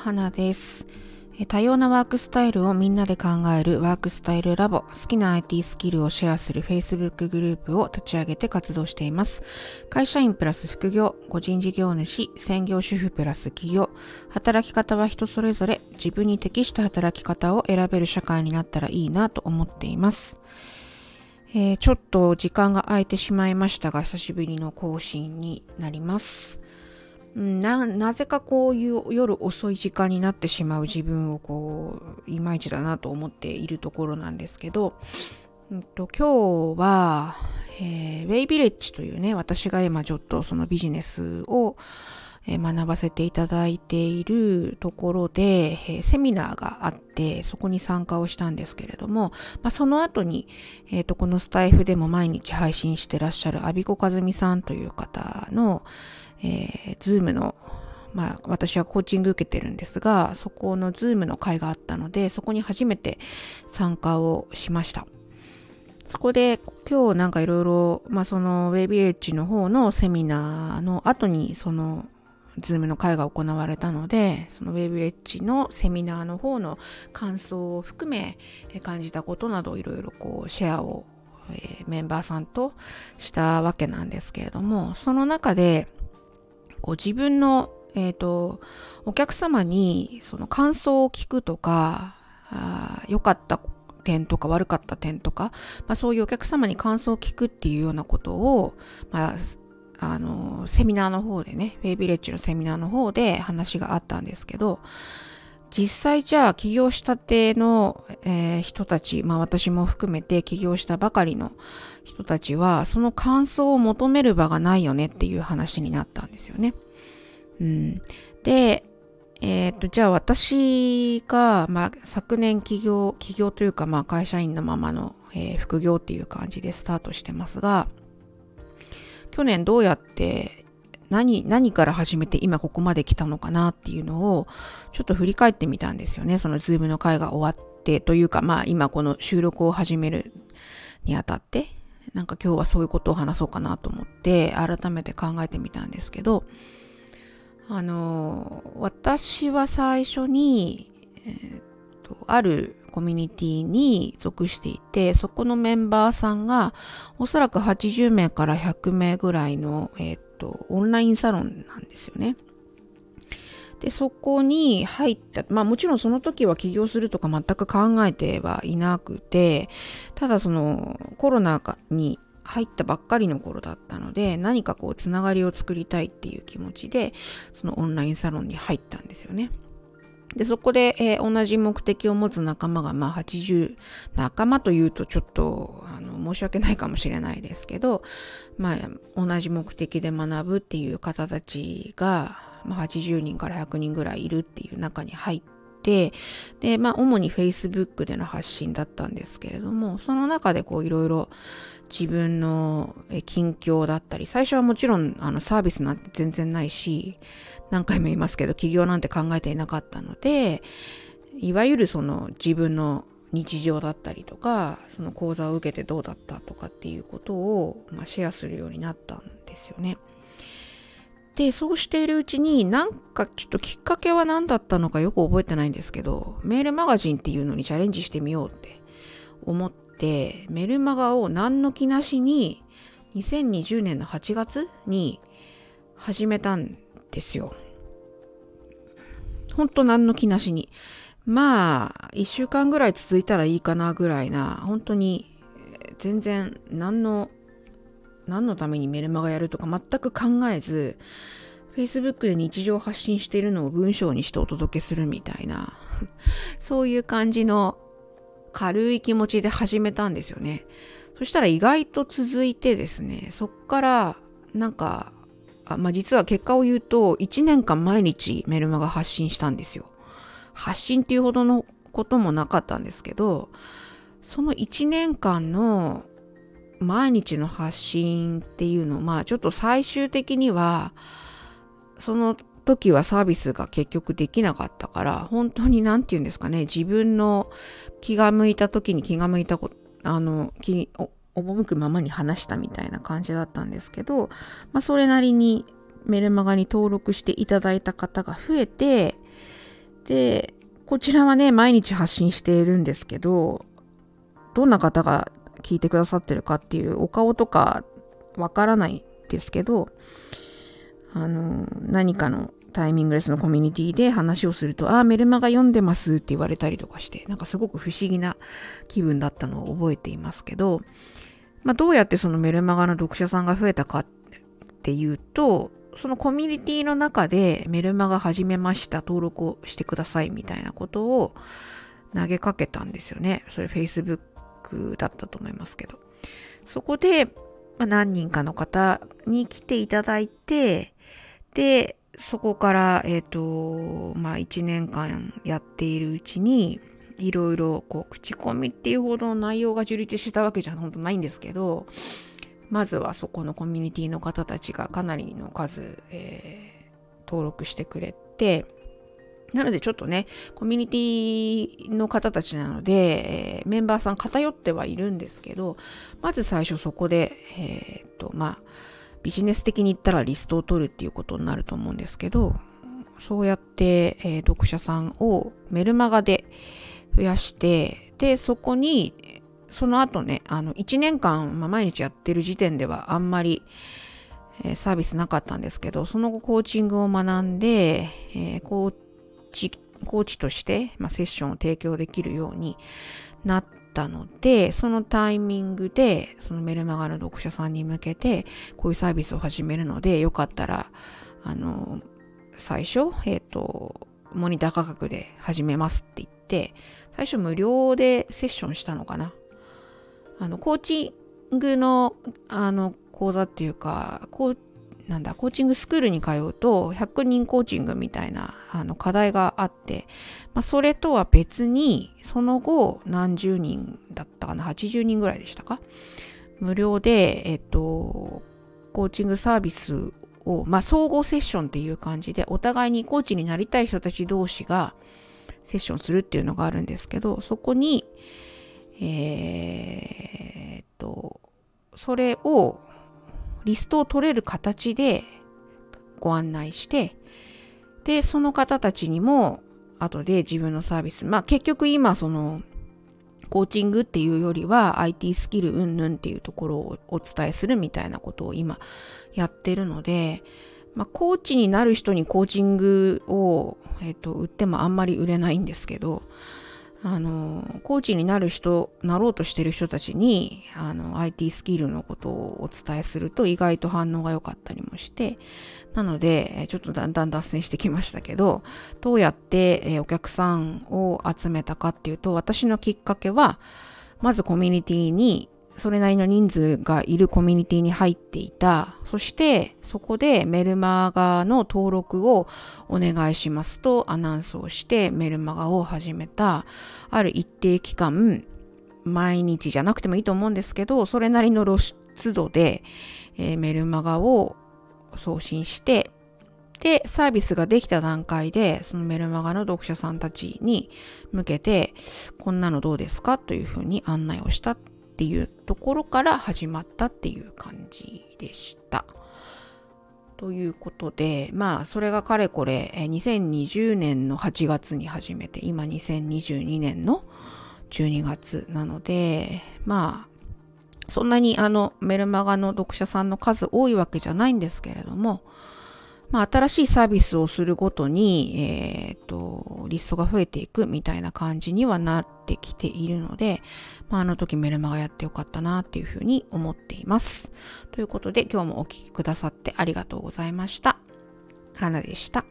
花です。多様なワークスタイルをみんなで考えるワークスタイルラボ、好きな IT スキルをシェアする Facebook グループを立ち上げて活動しています。会社員プラス副業、個人事業主、専業主婦プラス企業、働き方は人それぞれ自分に適した働き方を選べる社会になったらいいなと思っています。えー、ちょっと時間が空いてしまいましたが、久しぶりの更新になります。ななぜかこういう夜遅い時間になってしまう自分をこういまいちだなと思っているところなんですけど、うんと、今日は、えー、ウェイビレッジというね私が今ちょっとそのビジネスを学ばせていただいているところで、えセミナーがあってそこに参加をしたんですけれども、まあ、その後に、えーと、このスタイフでも毎日配信してらっしゃるアビコカズミさんという方の、えー、ズームのまあ、私はコーチング受けてるんですが、そこのズームの会があったので、そこに初めて参加をしました。そこで今日なんかいろいろ、まあそのウェイビエッジの方のセミナーの後にそのズームの会が行われたので、そのウェイブレッジのセミナーの方の感想を含め感じたことなどいろいろこうシェアを、えー、メンバーさんとしたわけなんですけれども、その中でこう自分の、えっ、ー、と、お客様にその感想を聞くとか、良かった点とか悪かった点とか、まあ、そういうお客様に感想を聞くっていうようなことを、まあ、あの、セミナーの方でね、ウェイビレッジのセミナーの方で話があったんですけど、実際じゃあ起業したての、えー、人たち、まあ私も含めて起業したばかりの人たちは、その感想を求める場がないよねっていう話になったんですよね。うん。で、えっ、ー、と、じゃあ私が、まあ昨年起業、起業というか、まあ会社員のままの、えー、副業っていう感じでスタートしてますが、去年どうやって何、何から始めて今ここまで来たのかなっていうのをちょっと振り返ってみたんですよね。そのズームの会が終わってというか、まあ今この収録を始めるにあたって、なんか今日はそういうことを話そうかなと思って改めて考えてみたんですけど、あの、私は最初に、えー、とあるコミュニティに属していて、そこのメンバーさんが、おそらく80名から100名ぐらいの、えっ、ー、と、オンラインサロンなんですよね。で、そこに入った、まあもちろんその時は起業するとか全く考えてはいなくて、ただそのコロナに入ったばっかりの頃だったので、何かこうつながりを作りたいっていう気持ちで、そのオンラインサロンに入ったんですよね。で、そこで、えー、同じ目的を持つ仲間が、まあ、80、仲間というとちょっと、あの、申し訳ないかもしれないですけど、まあ、同じ目的で学ぶっていう方たちが、まあ、80人から100人ぐらいいるっていう中に入って、で、まあ、主に Facebook での発信だったんですけれども、その中でこう、いろいろ自分の近況だったり、最初はもちろん、あの、サービスなんて全然ないし、何回も言いますけど、起業なんて考えていなかったので、いわゆるその自分の日常だったりとか、その講座を受けてどうだったとかっていうことを、まあ、シェアするようになったんですよね。で、そうしているうちになんかちょっときっかけは何だったのかよく覚えてないんですけど、メールマガジンっていうのにチャレンジしてみようって思って、メルマガを何の気なしに2020年の8月に始めたんですよ。ほんと何の気なしに。まあ、一週間ぐらい続いたらいいかなぐらいな、本当に全然何の、何のためにメルマガやるとか全く考えず、Facebook で日常発信しているのを文章にしてお届けするみたいな、そういう感じの軽い気持ちで始めたんですよね。そしたら意外と続いてですね、そっからなんかあまあ、実は結果を言うと、1年間毎日メルマガ発信したんですよ。発信っていうほどのこともなかったんですけど、その1年間の毎日の発信っていうのまあちょっと最終的には、その時はサービスが結局できなかったから、本当に何て言うんですかね、自分の気が向いた時に気が向いたこと、あの、気、赴くままに話したみたいな感じだったんですけど、まあ、それなりにメルマガに登録していただいた方が増えて、で、こちらはね、毎日発信しているんですけど、どんな方が聞いてくださってるかっていうお顔とかわからないですけど、あの、何かのタイミングレスのコミュニティで話をすると、ああ、メルマガ読んでますって言われたりとかして、なんかすごく不思議な気分だったのを覚えていますけど、まあ、どうやってそのメルマガの読者さんが増えたかっていうと、そのコミュニティの中でメルマガ始めました、登録をしてくださいみたいなことを投げかけたんですよね。それ Facebook だったと思いますけど。そこで、まあ、何人かの方に来ていただいて、で、そこから、えっ、ー、と、まあ、1年間やっているうちに、いろいろ、こう、口コミっていうほどの内容が樹立したわけじゃ本当ないんですけど、まずはそこのコミュニティの方たちがかなりの数、えー、登録してくれて、なのでちょっとね、コミュニティの方たちなので、えー、メンバーさん偏ってはいるんですけど、まず最初そこで、えー、っと、まあ、ビジネス的に言ったらリストを取るっていうことになると思うんですけど、そうやって、えー、読者さんをメルマガで増やして、で、そこに、その後ね、あの、1年間、まあ、毎日やってる時点ではあんまり、えー、サービスなかったんですけど、その後コーチングを学んで、えー、コーチ、コーチとして、まあ、セッションを提供できるようになったので、そのタイミングで、そのメルマガの読者さんに向けて、こういうサービスを始めるので、よかったら、あの、最初、えっ、ー、と、モニター価格で始めますって言って、最初無料でセッションしたのかな。あの、コーチングの、あの、講座っていうか、コーなんだ、コーチングスクールに通うと、100人コーチングみたいな、あの、課題があって、まあ、それとは別に、その後、何十人だったかな、80人ぐらいでしたか？無料で、えっと、コーチングサービスを、まあ、総合セッションっていう感じで、お互いにコーチになりたい人たち同士がセッションするっていうのがあるんですけど、そこに、えー、っと、それをリストを取れる形でご案内して、で、その方たちにも、後で自分のサービス、まあ結局今その、コーチングっていうよりは IT スキルうんぬんっていうところをお伝えするみたいなことを今やってるので、まあ、コーチになる人にコーチングを、えっ、と、売ってもあんまり売れないんですけど、あの、コーチになる人、なろうとしてる人たちに、あの、IT スキルのことをお伝えすると意外と反応が良かったりもして、なので、ちょっとだんだん脱線してきましたけど、どうやってお客さんを集めたかっていうと、私のきっかけは、まずコミュニティにそれなりの人数がいるコミュニティに入っていた。そして、そこでメルマガの登録をお願いしますとアナウンスをしてメルマガを始めた。ある一定期間、毎日じゃなくてもいいと思うんですけど、それなりの露出度で、えー、メルマガを送信して、で、サービスができた段階で、そのメルマガの読者さんたちに向けて、こんなのどうですか？というふうに案内をしたっていうところから始まったっていう感じでした。ということで、まあ、それがかれこれ、2020年の8月に始めて、今2022年の12月なので、まあ、そんなにあの、メルマガの読者さんの数多いわけじゃないんですけれども、まあ、新しいサービスをするごとに、えっ、ー、と、リストが増えていくみたいな感じにはなってきているので、まあ、あの時メルマガやってよかったなっていうふうに思っています。ということで、今日もお聴きくださってありがとうございました。花でした。